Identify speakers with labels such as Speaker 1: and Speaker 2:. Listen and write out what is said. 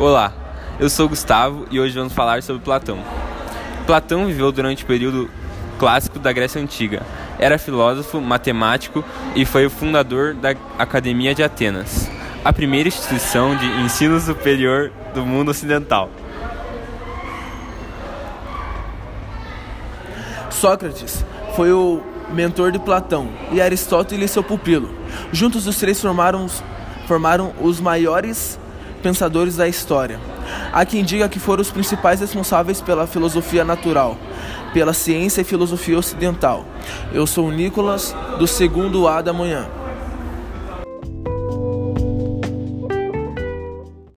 Speaker 1: Olá, eu sou Gustavo e hoje vamos falar sobre Platão. Platão viveu durante o período clássico da Grécia Antiga. Era filósofo, matemático e foi o fundador da Academia de Atenas, a primeira instituição de ensino superior do mundo ocidental.
Speaker 2: Sócrates foi o mentor de Platão e Aristóteles seu pupilo. Juntos os três formaram, formaram os maiores pensadores da história. Há quem diga que foram os principais responsáveis pela filosofia natural, pela ciência e filosofia ocidental. Eu sou o Nicolas, do segundo A da manhã.